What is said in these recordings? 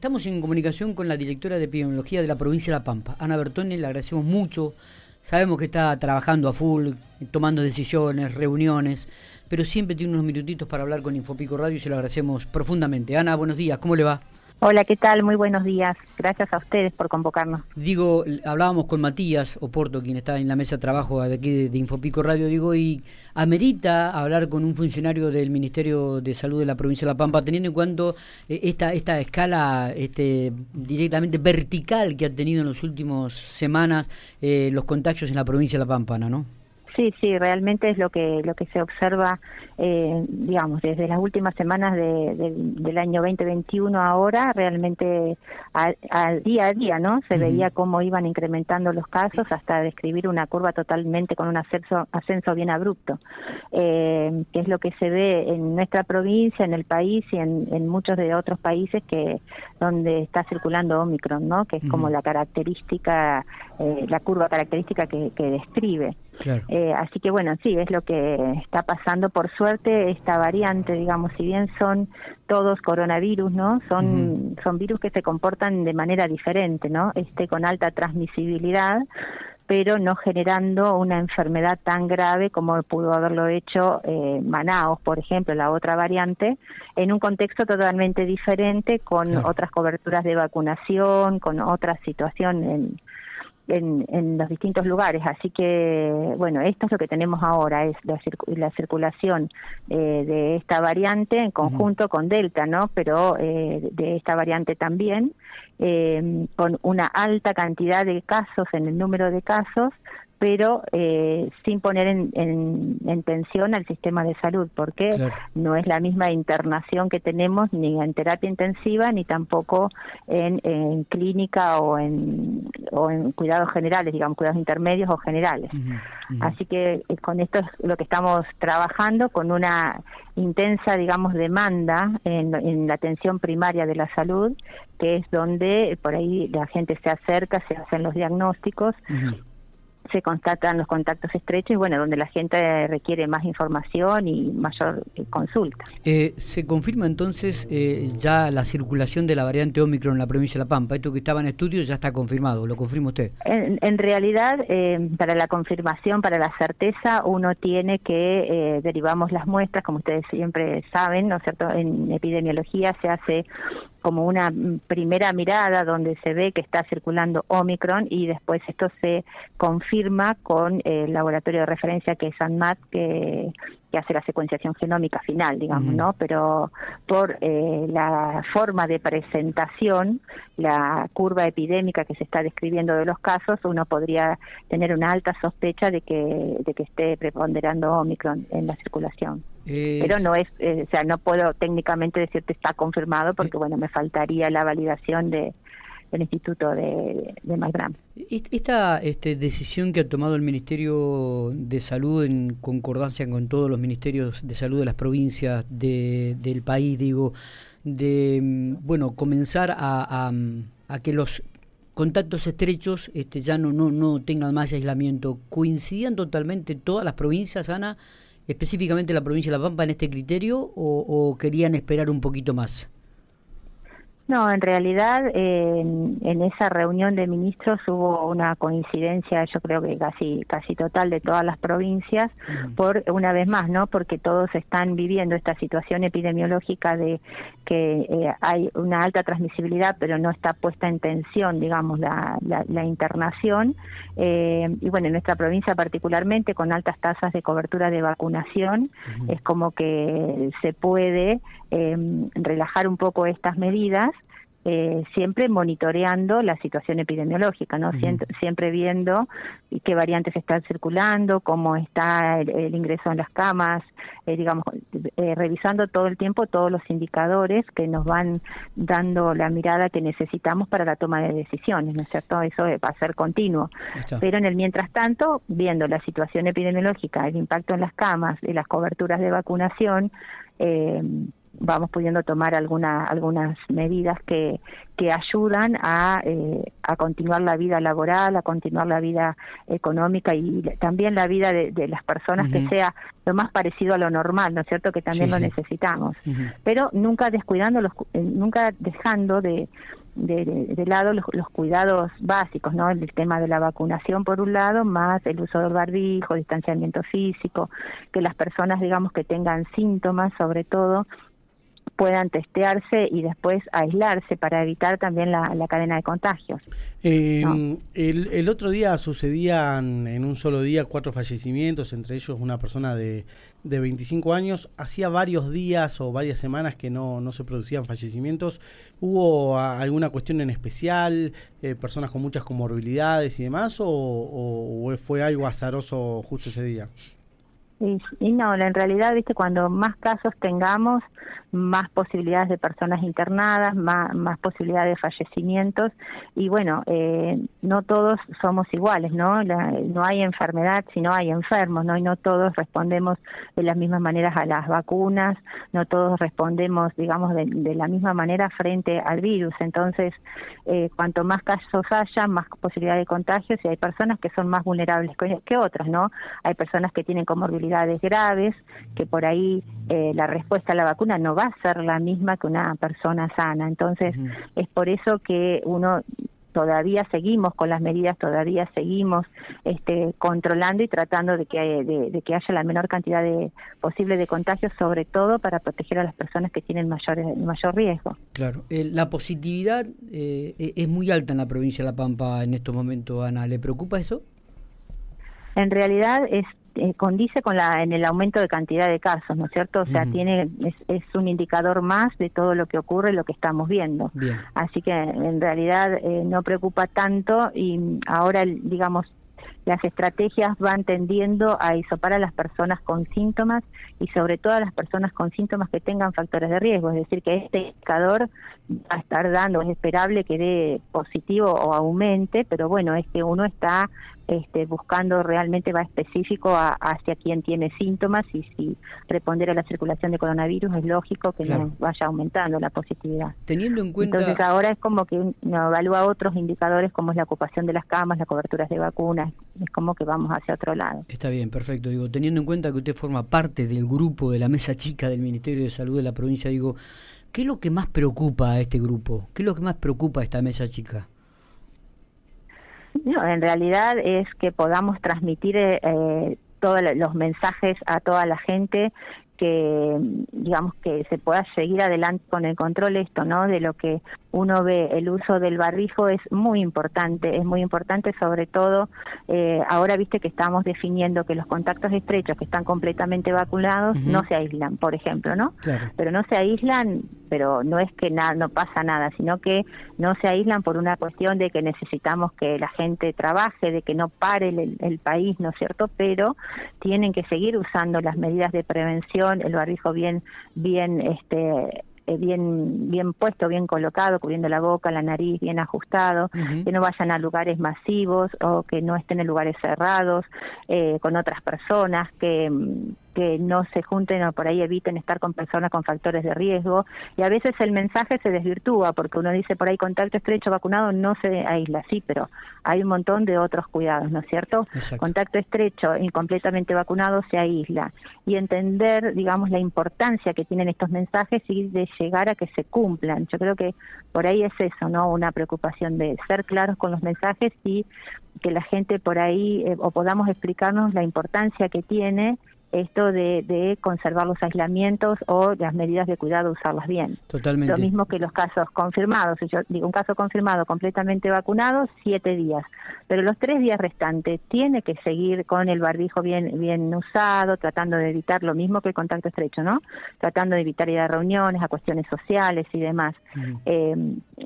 Estamos en comunicación con la directora de epidemiología de la provincia de La Pampa, Ana Bertoni, le agradecemos mucho. Sabemos que está trabajando a full, tomando decisiones, reuniones, pero siempre tiene unos minutitos para hablar con Infopico Radio y se lo agradecemos profundamente. Ana, buenos días, ¿cómo le va? Hola, ¿qué tal? Muy buenos días. Gracias a ustedes por convocarnos. Digo, hablábamos con Matías Oporto, quien está en la mesa de trabajo de aquí de, Infopico Radio, digo, y amerita hablar con un funcionario del Ministerio de Salud de la provincia de La Pampa, teniendo en cuenta eh, esta, esta escala este, directamente vertical que ha tenido en las últimas semanas eh, los contagios en la provincia de La Pampa, ¿no? Sí, sí, realmente es lo que lo que se observa, eh, digamos, desde las últimas semanas del año 2021 ahora, realmente al, día a día, ¿no? Se veía cómo iban incrementando los casos hasta describir una curva totalmente con un ascenso, ascenso bien abrupto, eh, que es lo que se ve en nuestra provincia, en el país y en, muchos de otros países que donde está circulando Omicron, ¿no? Que es como la característica, eh, la curva característica que, que describe. Eh, así que bueno, sí, es lo que está pasando. Por suerte, esta variante, digamos, si bien son todos coronavirus, ¿no? Son, son virus que se comportan de manera diferente, ¿no? Este con alta transmisibilidad, pero no generando una enfermedad tan grave como pudo haberlo hecho eh, Manaos, por ejemplo, la otra variante, en un contexto totalmente diferente, con otras coberturas de vacunación, con otra situación en en, los distintos lugares. Así que, bueno, esto es lo que tenemos ahora, es la, la circulación eh, de esta variante en conjunto con Delta, ¿no? Pero eh, de esta variante también, eh, con una alta cantidad de casos en el número de casos, pero eh, sin poner en, tensión al sistema de salud, porque no es la misma internación que tenemos ni en terapia intensiva ni tampoco en, clínica o en, o en cuidados generales, digamos, cuidados intermedios o generales. Así que eh, con esto es lo que estamos trabajando, con una intensa, digamos, demanda en, la atención primaria de la salud, que es donde por ahí la gente se acerca, se hacen los diagnósticos se constatan los contactos estrechos y bueno, donde la gente requiere más información y mayor eh, consulta. Eh, ¿Se confirma entonces eh, ya la circulación de la variante Omicron en la provincia de La Pampa? Esto que estaba en estudio ya está confirmado, ¿lo confirma usted? En, realidad, para la confirmación, para la certeza, uno tiene que derivamos las muestras, como ustedes siempre saben, ¿no es cierto? En epidemiología se hace como una primera mirada donde se ve que está circulando Omicron y después esto se confirma con el laboratorio de referencia que es ANMAT que, que hace la secuenciación genómica final, digamos, ¿no? Pero por eh, la forma de presentación, la curva epidémica que se está describiendo de los casos, uno podría tener una alta sospecha de que, de que esté preponderando Omicron en la circulación. Pero no es, eh, o sea, no puedo técnicamente decirte está confirmado porque, bueno, me faltaría la validación de, del Instituto de, de Esta este, decisión que ha tomado el Ministerio de Salud en concordancia con todos los ministerios de salud de las provincias de, del país, digo, de bueno comenzar a, a, que los contactos estrechos este, ya no, no, no tengan más aislamiento, ¿coincidían totalmente todas las provincias, Ana? específicamente la provincia de La Pampa en este criterio o, querían esperar un poquito más? No, en realidad en, esa reunión de ministros hubo una coincidencia, yo creo que casi casi total de todas las provincias, por una vez más, ¿no? Porque todos están viviendo esta situación epidemiológica de que eh, hay una alta transmisibilidad, pero no está puesta en tensión, digamos, la, la, internación. Eh, y bueno, en nuestra provincia particularmente, con altas tasas de cobertura de vacunación, es como que se puede eh, relajar un poco estas medidas eh, siempre monitoreando la situación epidemiológica, ¿no? siempre, viendo qué variantes están circulando, cómo está el, ingreso en las camas, eh, digamos, eh, revisando todo el tiempo todos los indicadores que nos van dando la mirada que necesitamos para la toma de decisiones, ¿no es cierto? Eso va a ser continuo. Pero en el mientras tanto, viendo la situación epidemiológica, el impacto en las camas y las coberturas de vacunación, eh, vamos pudiendo tomar alguna, algunas medidas que, que ayudan a, eh, a continuar la vida laboral, a continuar la vida económica y también la vida de, las personas que sea lo más parecido a lo normal, ¿no es cierto? Que también lo necesitamos, pero nunca descuidando, los, eh, nunca dejando de, de, lado los, cuidados básicos, ¿no? El tema de la vacunación por un lado, más el uso del barbijo, distanciamiento físico, que las personas, digamos, que tengan síntomas, sobre todo, puedan testearse y después aislarse para evitar también la, cadena de contagios. Em, el, otro día sucedían en un solo día cuatro fallecimientos, entre ellos una persona de, de 25 años. Hacía varios días o varias semanas que no, no se producían fallecimientos. ¿Hubo alguna cuestión en especial? Eh, ¿Personas con muchas comorbilidades y demás? ¿O, o fue algo azaroso justo ese día? Y, no, en realidad, viste, cuando más casos tengamos, más posibilidades de personas internadas, más, posibilidades de fallecimientos. Y bueno, eh, no todos somos iguales, ¿no? no hay enfermedad, sino hay enfermos, ¿no? Y no todos respondemos de las mismas maneras a las vacunas, no todos respondemos, digamos, de, la misma manera frente al virus. Entonces, eh, cuanto más casos haya, más posibilidad de contagios y hay personas que son más vulnerables que, que otras, ¿no? Hay personas que tienen graves, que por ahí eh, la respuesta a la vacuna no va a ser la misma que una persona sana. Entonces, es por eso que uno todavía seguimos con las medidas, todavía seguimos este, controlando y tratando de que, de, que haya la menor cantidad de posible de contagios, sobre todo para proteger a las personas que tienen mayor, mayor riesgo. Claro, eh, la positividad eh, e, es muy alta en la provincia de La Pampa en estos momentos, Ana. ¿Le preocupa eso? En realidad es eh, condice con la en el aumento de cantidad de casos, ¿no es cierto? O sea, tiene es, un indicador más de todo lo que ocurre, lo que estamos viendo. Así que en realidad eh, no preocupa tanto y ahora, digamos, las estrategias van tendiendo a isopar a las personas con síntomas y sobre todo a las personas con síntomas que tengan factores de riesgo, es decir, que este indicador va a estar dando, es esperable que dé positivo o aumente, pero bueno, es que uno está este, buscando realmente va específico hacia quien tiene síntomas y si responder a la circulación de coronavirus es lógico que no vaya aumentando la positividad. Teniendo en cuenta... Entonces ahora es como que uno evalúa otros indicadores como es la ocupación de las camas, las coberturas de vacunas, es como que vamos hacia otro lado. Está bien, perfecto. Digo, teniendo en cuenta que usted forma parte del grupo de la mesa chica del Ministerio de Salud de la provincia, digo, ¿qué es lo que más preocupa a este grupo? ¿Qué es lo que más preocupa a esta mesa chica? No, en realidad es que podamos transmitir eh, todos los mensajes a toda la gente que digamos que se pueda seguir adelante con el control esto no de lo que uno ve el uso del barbijo es muy importante es muy importante sobre todo eh, ahora viste que estamos definiendo que los contactos estrechos que están completamente vacunados no se aíslan por ejemplo no pero no se aíslan pero no es que nada no pasa nada sino que no se aíslan por una cuestión de que necesitamos que la gente trabaje de que no pare el, el país no es cierto pero tienen que seguir usando las medidas de prevención el barbijo bien, bien, este, eh, bien bien puesto, bien colocado, cubriendo la boca, la nariz, bien ajustado, que no vayan a lugares masivos o que no estén en lugares cerrados eh, con otras personas, que que no se junten o por ahí eviten estar con personas con factores de riesgo y a veces el mensaje se desvirtúa porque uno dice por ahí contacto estrecho vacunado no se aísla, sí, pero hay un montón de otros cuidados, ¿no es cierto? Contacto estrecho y completamente vacunado se aísla y entender, digamos, la importancia que tienen estos mensajes y de llegar a que se cumplan. Yo creo que por ahí es eso, ¿no? Una preocupación de ser claros con los mensajes y que la gente por ahí eh, o podamos explicarnos la importancia que tiene esto de, de, conservar los aislamientos o las medidas de cuidado, usarlas bien. Totalmente. Lo mismo que los casos confirmados. Yo digo, un caso confirmado completamente vacunado, siete días. Pero los tres días restantes tiene que seguir con el barbijo bien, bien usado, tratando de evitar lo mismo que el contacto estrecho, ¿no? Tratando de evitar ir a reuniones, a cuestiones sociales y demás. Eh,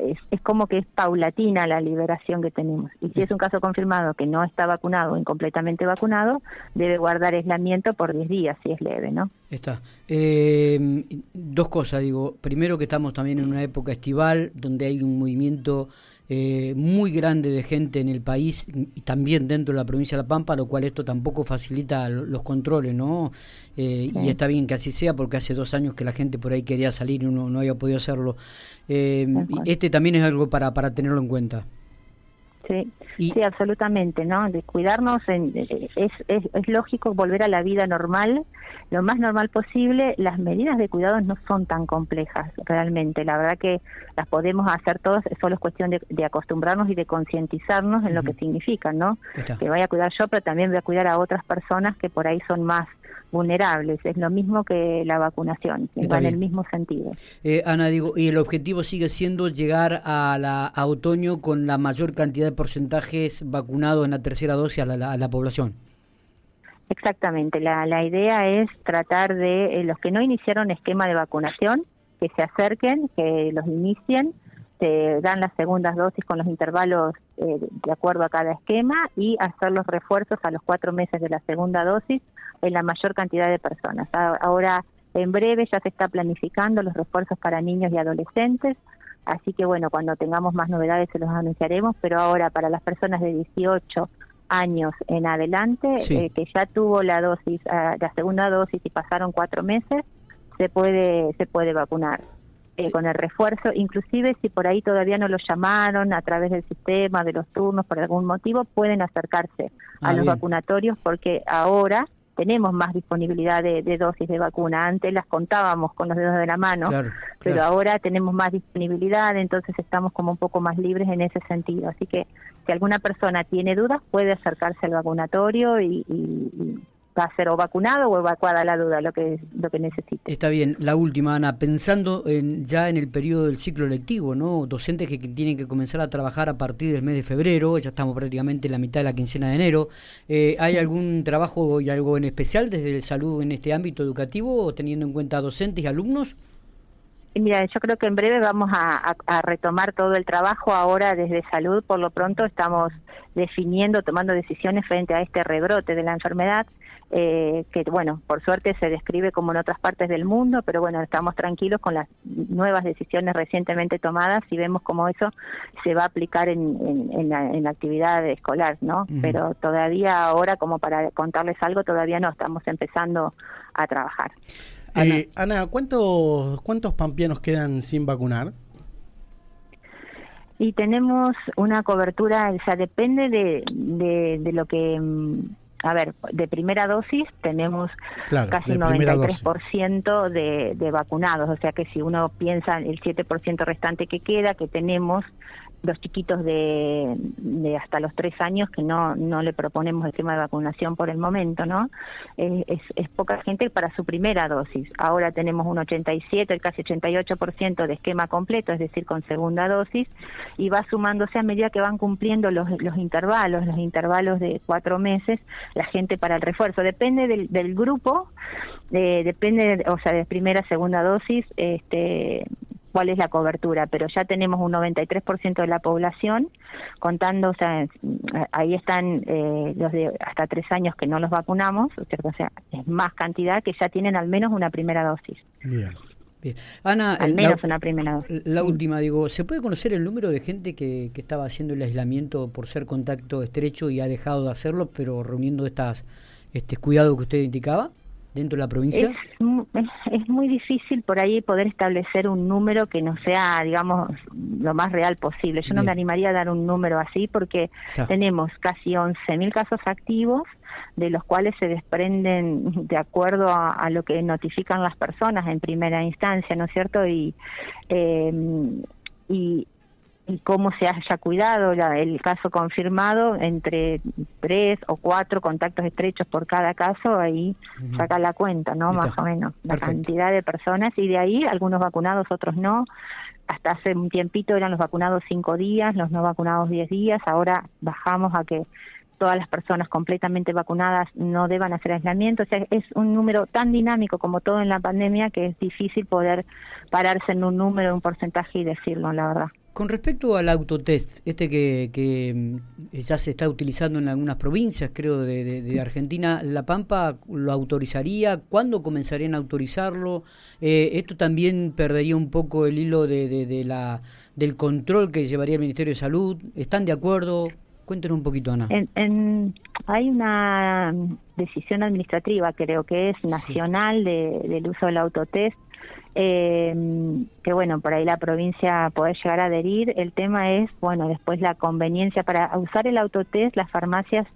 es, es, como que es paulatina la liberación que tenemos. Y si es un caso confirmado que no está vacunado o incompletamente vacunado, debe guardar aislamiento por 10 días si es leve, ¿no? Está. Eh, dos cosas, digo. Primero que estamos también en una época estival donde hay un movimiento eh, muy grande de gente en el país y también dentro de la provincia de La Pampa, lo cual esto tampoco facilita los controles, ¿no? Eh, y está bien que así sea porque hace dos años que la gente por ahí quería salir y uno no había podido hacerlo. este también es algo para, para tenerlo en cuenta. Sí, sí, absolutamente, ¿no? De cuidarnos es, es, es lógico volver a la vida normal, lo más normal posible. Las medidas de cuidado no son tan complejas realmente. La verdad que las podemos hacer todos, solo es cuestión de, acostumbrarnos y de concientizarnos en lo que significan, ¿no? Que vaya a cuidar yo, pero también voy a cuidar a otras personas que por ahí son más vulnerables. Es lo mismo que la vacunación, va en el mismo sentido. Eh, Ana, digo, y el objetivo sigue siendo llegar a, la, otoño con la mayor cantidad de porcentajes vacunados en la tercera dosis a la, población. Exactamente, la, la idea es tratar de eh, los que no iniciaron esquema de vacunación, que se acerquen, que los inicien, se dan las segundas dosis con los intervalos eh, de acuerdo a cada esquema y hacer los refuerzos a los cuatro meses de la segunda dosis en la mayor cantidad de personas. Ahora, en breve ya se está planificando los refuerzos para niños y adolescentes, así que bueno, cuando tengamos más novedades se los anunciaremos, pero ahora para las personas de 18 años en adelante, eh, que ya tuvo la dosis, ah, la segunda dosis y pasaron cuatro meses, se puede, se puede vacunar. Eh, con el refuerzo, inclusive si por ahí todavía no lo llamaron a través del sistema, de los turnos, por algún motivo, pueden acercarse a ah, los vacunatorios porque ahora tenemos más disponibilidad de, dosis de vacuna. Antes las contábamos con los dedos de la mano, pero ahora tenemos más disponibilidad, entonces estamos como un poco más libres en ese sentido. Así que si alguna persona tiene dudas, puede acercarse al vacunatorio y, va a ser o vacunado o evacuada la duda, lo que lo que necesite. Está bien. La última, Ana, pensando en, ya en el periodo del ciclo lectivo, ¿no? Docentes que, tienen que comenzar a trabajar a partir del mes de febrero, ya estamos prácticamente en la mitad de la quincena de enero. Eh, ¿Hay algún trabajo y algo en especial desde el salud en este ámbito educativo, teniendo en cuenta docentes y alumnos? Mira, yo creo que en breve vamos a, retomar todo el trabajo. Ahora desde salud, por lo pronto, estamos definiendo, tomando decisiones frente a este rebrote de la enfermedad eh, que bueno, por suerte se describe como en otras partes del mundo, pero bueno, estamos tranquilos con las nuevas decisiones recientemente tomadas y vemos cómo eso se va a aplicar en, en, la, actividad escolar, ¿no? Pero todavía ahora, como para contarles algo, todavía no, estamos empezando a trabajar. Eh, Ana, ¿cuántos, ¿cuántos pampeanos quedan sin vacunar? Y tenemos una cobertura, o sea, depende de, de lo que mm, a ver, de primera dosis tenemos casi 93% de, de vacunados, o sea que si uno piensa en el 7% restante que queda, que tenemos los chiquitos de, de, hasta los tres años que no no le proponemos el tema de vacunación por el momento, ¿no? es, es, poca gente para su primera dosis. Ahora tenemos un 87, el casi 88% de esquema completo, es decir, con segunda dosis, y va sumándose a medida que van cumpliendo los, los intervalos, los intervalos de cuatro meses, la gente para el refuerzo. Depende del, del grupo, eh, depende, o sea, de primera, segunda dosis, este cuál es la cobertura, pero ya tenemos un 93% de la población contando, o sea, ahí están eh, los de hasta tres años que no los vacunamos, o sea, es más cantidad que ya tienen al menos una primera dosis. Bien. Bien. Ana, al menos una primera dosis. La última, digo, ¿se puede conocer el número de gente que, que estaba haciendo el aislamiento por ser contacto estrecho y ha dejado de hacerlo, pero reuniendo estas este cuidado que usted indicaba? dentro de la provincia? Es, muy difícil por ahí poder establecer un número que no sea, digamos, lo más real posible. Yo no me animaría a dar un número así porque tenemos casi 11.000 casos activos, de los cuales se desprenden de acuerdo a, lo que notifican las personas en primera instancia, ¿no es cierto? Y, eh, y y cómo se haya cuidado el caso confirmado entre tres o cuatro contactos estrechos por cada caso, ahí saca la cuenta, ¿no? Más o menos, la cantidad de personas y de ahí algunos vacunados, otros no. Hasta hace un tiempito eran los vacunados cinco días, los no vacunados diez días, ahora bajamos a que todas las personas completamente vacunadas no deban hacer aislamiento. O sea, es un número tan dinámico como todo en la pandemia que es difícil poder pararse en un número, un porcentaje y decirlo, la verdad. Con respecto al autotest, este que, mm, ya se está utilizando en algunas provincias, creo, de, Argentina, ¿La Pampa lo autorizaría? ¿Cuándo comenzarían a autorizarlo? Eh, ¿Esto también perdería un poco el hilo de, la, del control que llevaría el Ministerio de Salud? ¿Están de acuerdo? Cuéntenos un poquito, Ana. hay una decisión administrativa, creo que es nacional, del uso del autotest eh, que bueno, por ahí la provincia puede llegar a adherir. El tema es, bueno, después la conveniencia para usar el autotest, las farmacias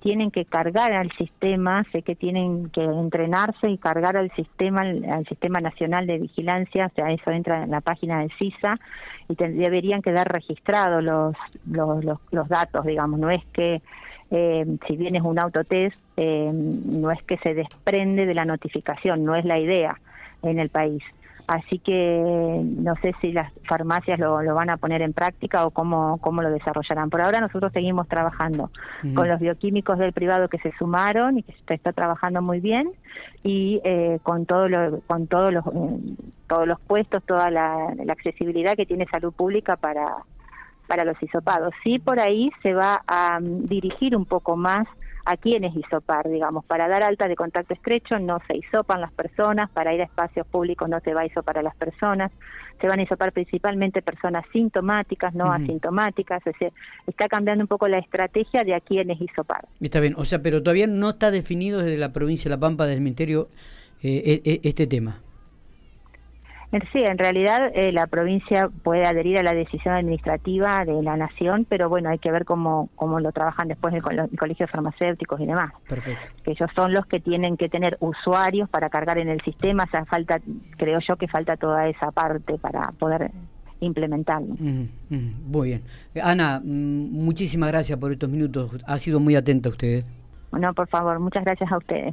tienen que cargar al sistema, sé que tienen que entrenarse y cargar al sistema, al sistema nacional de vigilancia, o sea, eso entra en la página del CISA y deberían quedar registrados los, los, los, datos, digamos, no es que eh, si bien es un autotest, eh, no es que se desprende de la notificación, no es la idea en el país. Así que no sé si las farmacias lo, van a poner en práctica o cómo, cómo lo desarrollarán. Por ahora nosotros seguimos trabajando con los bioquímicos del privado que se sumaron y que se está trabajando muy bien y eh, con todo lo, con todos los eh, todos los puestos, toda la, accesibilidad que tiene salud pública para para los hisopados. Sí, por ahí se va a mm, dirigir un poco más a quienes hisopar, digamos, para dar alta de contacto estrecho no se hisopan las personas, para ir a espacios públicos no se va a hisopar a las personas, se van a hisopar principalmente personas sintomáticas, no asintomáticas, es decir, está cambiando un poco la estrategia de a quienes hisopar. Está bien, o sea, pero todavía no está definido desde la provincia de La Pampa del Ministerio eh, e, e, este tema. Sí, en realidad eh, la provincia puede adherir a la decisión administrativa de la nación, pero bueno, hay que ver cómo, cómo lo trabajan después el, el colegio de farmacéuticos y demás. Perfecto. Que ellos son los que tienen que tener usuarios para cargar en el sistema, o sea, falta, creo yo que falta toda esa parte para poder implementarlo. muy bien. Ana, mm, muchísimas gracias por estos minutos. Ha sido muy atenta usted. Bueno, por favor, muchas gracias a ustedes.